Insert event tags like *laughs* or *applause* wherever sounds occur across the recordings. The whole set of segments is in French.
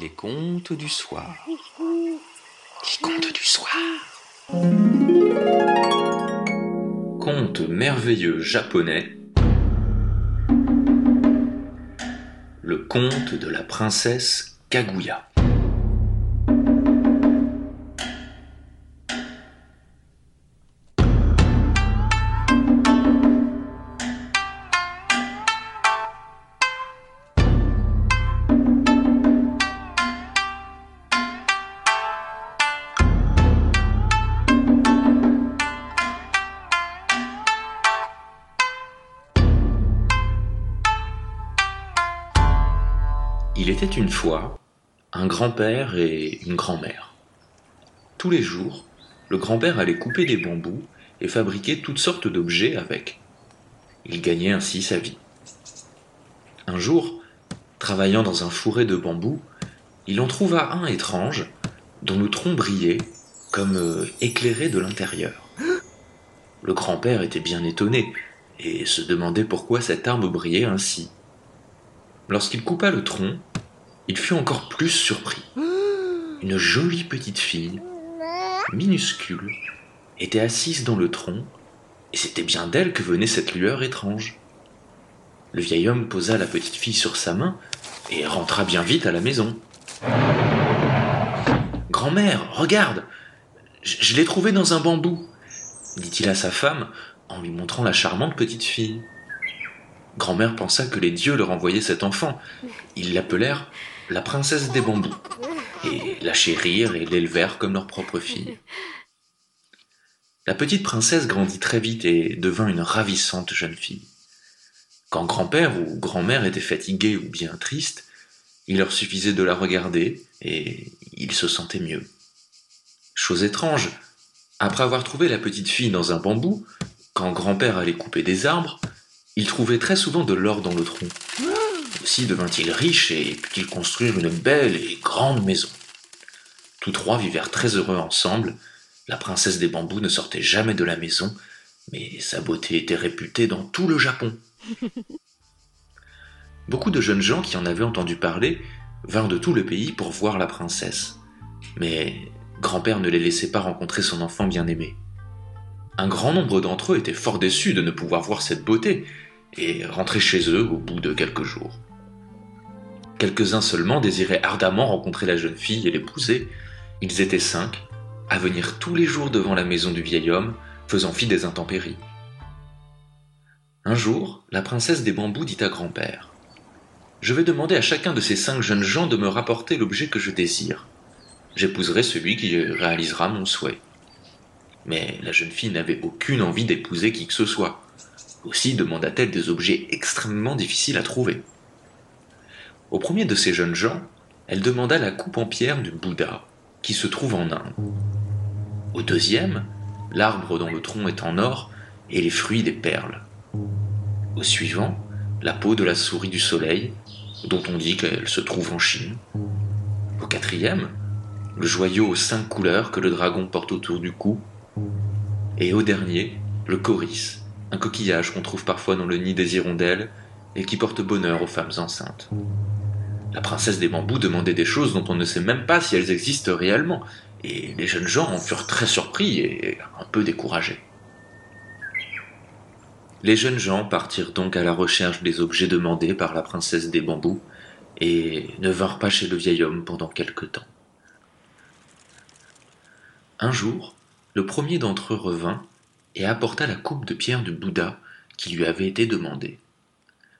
Les contes du soir. Les contes du soir. Conte merveilleux japonais. Le conte de la princesse Kaguya. Était une fois un grand-père et une grand-mère. Tous les jours, le grand-père allait couper des bambous et fabriquer toutes sortes d'objets avec. Il gagnait ainsi sa vie. Un jour, travaillant dans un fourré de bambou, il en trouva un étrange dont le tronc brillait comme euh, éclairé de l'intérieur. Le grand-père était bien étonné et se demandait pourquoi cet arbre brillait ainsi. Lorsqu'il coupa le tronc, il fut encore plus surpris. Une jolie petite fille, minuscule, était assise dans le tronc, et c'était bien d'elle que venait cette lueur étrange. Le vieil homme posa la petite fille sur sa main et rentra bien vite à la maison. Grand-mère, regarde, je, l'ai trouvée dans un bambou, dit-il à sa femme en lui montrant la charmante petite fille. Grand-mère pensa que les dieux leur envoyaient cet enfant. Ils l'appelèrent la princesse des bambous, et la chérirent et l'élevèrent comme leur propre fille. La petite princesse grandit très vite et devint une ravissante jeune fille. Quand grand-père ou grand-mère étaient fatigués ou bien tristes, il leur suffisait de la regarder et ils se sentaient mieux. Chose étrange, après avoir trouvé la petite fille dans un bambou, quand grand-père allait couper des arbres, il trouvait très souvent de l'or dans le tronc. Devint-il riche et put-il construire une belle et grande maison. Tous trois vivèrent très heureux ensemble. La princesse des bambous ne sortait jamais de la maison, mais sa beauté était réputée dans tout le Japon. *laughs* Beaucoup de jeunes gens qui en avaient entendu parler vinrent de tout le pays pour voir la princesse. Mais grand-père ne les laissait pas rencontrer son enfant bien-aimé. Un grand nombre d'entre eux étaient fort déçus de ne pouvoir voir cette beauté et rentraient chez eux au bout de quelques jours. Quelques-uns seulement désiraient ardemment rencontrer la jeune fille et l'épouser. Ils étaient cinq, à venir tous les jours devant la maison du vieil homme, faisant fi des intempéries. Un jour, la princesse des bambous dit à grand-père Je vais demander à chacun de ces cinq jeunes gens de me rapporter l'objet que je désire. J'épouserai celui qui réalisera mon souhait. Mais la jeune fille n'avait aucune envie d'épouser qui que ce soit. Aussi demanda-t-elle des objets extrêmement difficiles à trouver. Au premier de ces jeunes gens, elle demanda la coupe en pierre du Bouddha, qui se trouve en Inde. Au deuxième, l'arbre dont le tronc est en or et les fruits des perles. Au suivant, la peau de la souris du soleil, dont on dit qu'elle se trouve en Chine. Au quatrième, le joyau aux cinq couleurs que le dragon porte autour du cou. Et au dernier, le coris, un coquillage qu'on trouve parfois dans le nid des hirondelles et qui porte bonheur aux femmes enceintes. La princesse des bambous demandait des choses dont on ne sait même pas si elles existent réellement, et les jeunes gens en furent très surpris et un peu découragés. Les jeunes gens partirent donc à la recherche des objets demandés par la princesse des bambous, et ne vinrent pas chez le vieil homme pendant quelque temps. Un jour, le premier d'entre eux revint et apporta la coupe de pierre du Bouddha qui lui avait été demandée.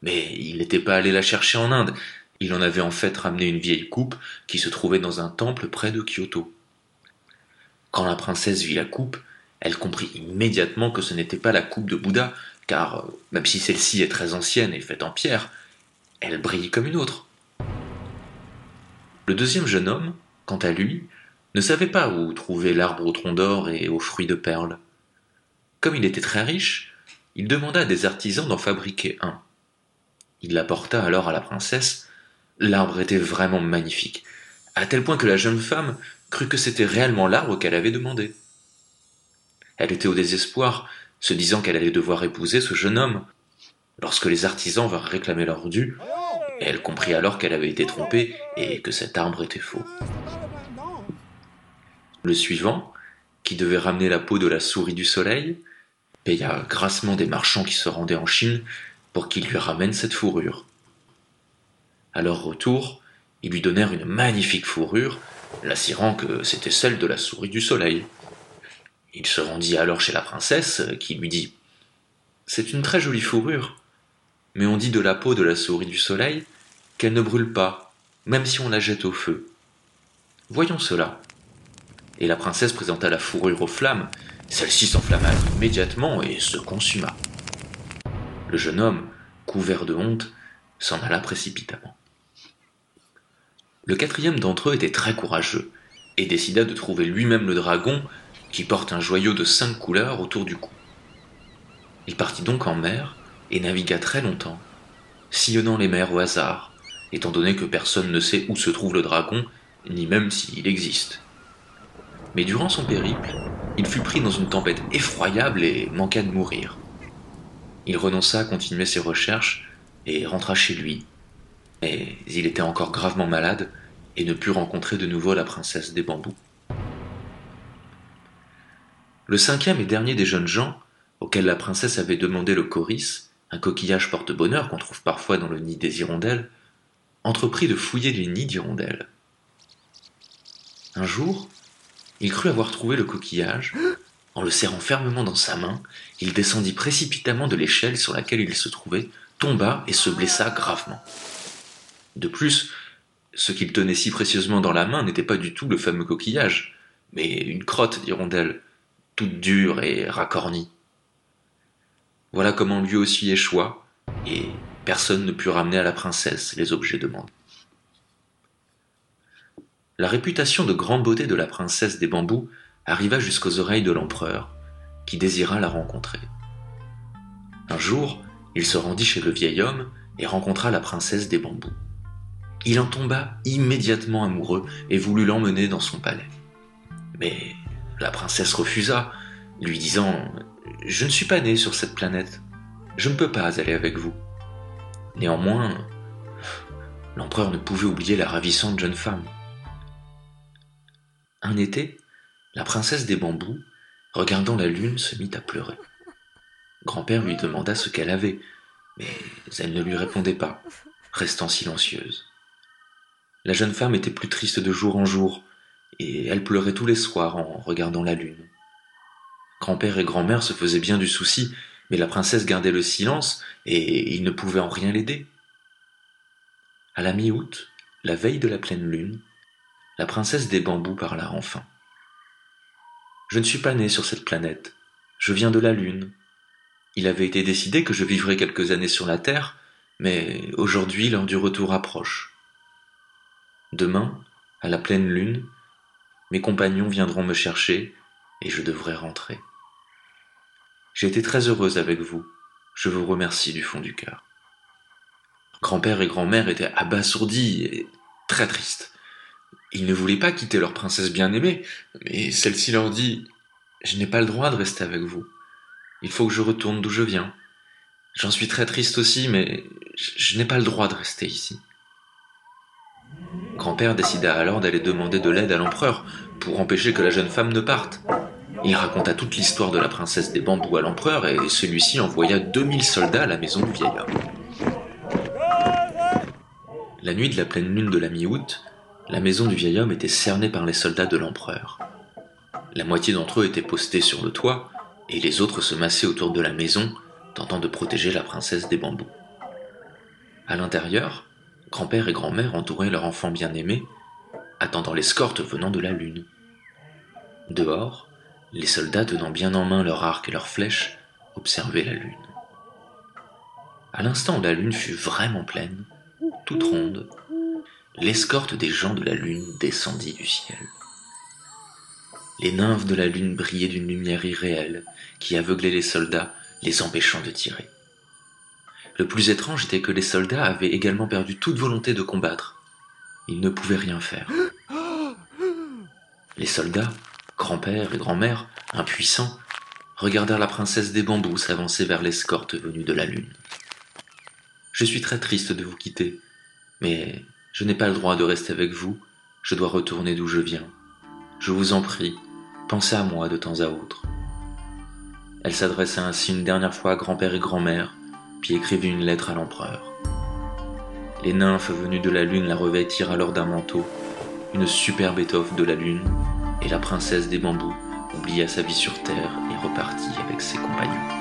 Mais il n'était pas allé la chercher en Inde, il en avait en fait ramené une vieille coupe qui se trouvait dans un temple près de Kyoto. Quand la princesse vit la coupe, elle comprit immédiatement que ce n'était pas la coupe de Bouddha, car même si celle-ci est très ancienne et faite en pierre, elle brille comme une autre. Le deuxième jeune homme, quant à lui, ne savait pas où trouver l'arbre au tronc d'or et aux fruits de perles. Comme il était très riche, il demanda à des artisans d'en fabriquer un. Il l'apporta alors à la princesse. L'arbre était vraiment magnifique, à tel point que la jeune femme crut que c'était réellement l'arbre qu'elle avait demandé. Elle était au désespoir, se disant qu'elle allait devoir épouser ce jeune homme. Lorsque les artisans vinrent réclamer leur dû, Elle comprit alors qu'elle avait été trompée et que cet arbre était faux. Le suivant, qui devait ramener la peau de la souris du soleil, paya grassement des marchands qui se rendaient en Chine pour qu'ils lui ramènent cette fourrure. À leur retour, ils lui donnèrent une magnifique fourrure, l'assirant que c'était celle de la souris du soleil. Il se rendit alors chez la princesse, qui lui dit C'est une très jolie fourrure, mais on dit de la peau de la souris du soleil qu'elle ne brûle pas, même si on la jette au feu. Voyons cela. Et la princesse présenta la fourrure aux flammes. Celle-ci s'enflamma immédiatement et se consuma. Le jeune homme, couvert de honte, s'en alla précipitamment. Le quatrième d'entre eux était très courageux et décida de trouver lui-même le dragon qui porte un joyau de cinq couleurs autour du cou. Il partit donc en mer et navigua très longtemps, sillonnant les mers au hasard, étant donné que personne ne sait où se trouve le dragon, ni même s'il existe. Mais durant son périple, il fut pris dans une tempête effroyable et manqua de mourir. Il renonça à continuer ses recherches et rentra chez lui. Mais il était encore gravement malade et ne put rencontrer de nouveau la princesse des bambous. Le cinquième et dernier des jeunes gens, auquel la princesse avait demandé le coris, un coquillage porte-bonheur qu'on trouve parfois dans le nid des hirondelles, entreprit de fouiller les nids d'hirondelles. Un jour, il crut avoir trouvé le coquillage. En le serrant fermement dans sa main, il descendit précipitamment de l'échelle sur laquelle il se trouvait, tomba et se blessa gravement. De plus, ce qu'il tenait si précieusement dans la main n'était pas du tout le fameux coquillage, mais une crotte d'hirondelle, toute dure et racornie. Voilà comment lui aussi échoua, et personne ne put ramener à la princesse les objets demandés. La réputation de grande beauté de la princesse des bambous arriva jusqu'aux oreilles de l'empereur, qui désira la rencontrer. Un jour, il se rendit chez le vieil homme et rencontra la princesse des bambous. Il en tomba immédiatement amoureux et voulut l'emmener dans son palais. Mais la princesse refusa, lui disant Je ne suis pas née sur cette planète. Je ne peux pas aller avec vous. Néanmoins, l'empereur ne pouvait oublier la ravissante jeune femme. Un été, la princesse des bambous, regardant la lune, se mit à pleurer. Grand-père lui demanda ce qu'elle avait, mais elle ne lui répondait pas, restant silencieuse. La jeune femme était plus triste de jour en jour, et elle pleurait tous les soirs en regardant la lune. Grand-père et grand-mère se faisaient bien du souci, mais la princesse gardait le silence, et ils ne pouvaient en rien l'aider. À la mi-août, la veille de la pleine lune, la princesse des bambous parla enfin. Je ne suis pas née sur cette planète, je viens de la Lune. Il avait été décidé que je vivrais quelques années sur la Terre, mais aujourd'hui l'heure du retour approche. Demain, à la pleine lune, mes compagnons viendront me chercher et je devrais rentrer. J'ai été très heureuse avec vous, je vous remercie du fond du cœur. Grand-père et grand-mère étaient abasourdis et très tristes. Ils ne voulaient pas quitter leur princesse bien-aimée, mais celle-ci leur dit Je n'ai pas le droit de rester avec vous. Il faut que je retourne d'où je viens. J'en suis très triste aussi, mais je n'ai pas le droit de rester ici. Grand-père décida alors d'aller demander de l'aide à l'empereur pour empêcher que la jeune femme ne parte. Il raconta toute l'histoire de la princesse des bambous à l'empereur et celui-ci envoya 2000 soldats à la maison du vieil homme. La nuit de la pleine lune de la mi-août, la maison du vieil homme était cernée par les soldats de l'empereur. La moitié d'entre eux étaient postés sur le toit, et les autres se massaient autour de la maison, tentant de protéger la princesse des bambous. À l'intérieur, grand-père et grand-mère entouraient leur enfant bien-aimé, attendant l'escorte venant de la lune. Dehors, les soldats tenant bien en main leur arc et leurs flèches, observaient la lune. À l'instant où la lune fut vraiment pleine, toute ronde, l'escorte des gens de la lune descendit du ciel. Les nymphes de la lune brillaient d'une lumière irréelle qui aveuglait les soldats, les empêchant de tirer. Le plus étrange était que les soldats avaient également perdu toute volonté de combattre. Ils ne pouvaient rien faire. Les soldats, grand-père et grand-mère, impuissants, regardèrent la princesse des bambous s'avancer vers l'escorte venue de la lune. Je suis très triste de vous quitter, Mais je n'ai pas le droit de rester avec vous, je dois retourner d'où je viens. Je vous en prie, pensez à moi de temps à autre. Elle s'adressa ainsi une dernière fois à grand-père et grand-mère, puis écrivit une lettre à l'empereur. Les nymphes venues de la lune la revêtirent alors d'un manteau, une superbe étoffe de la lune, et la princesse des bambous oublia sa vie sur terre et repartit avec ses compagnons.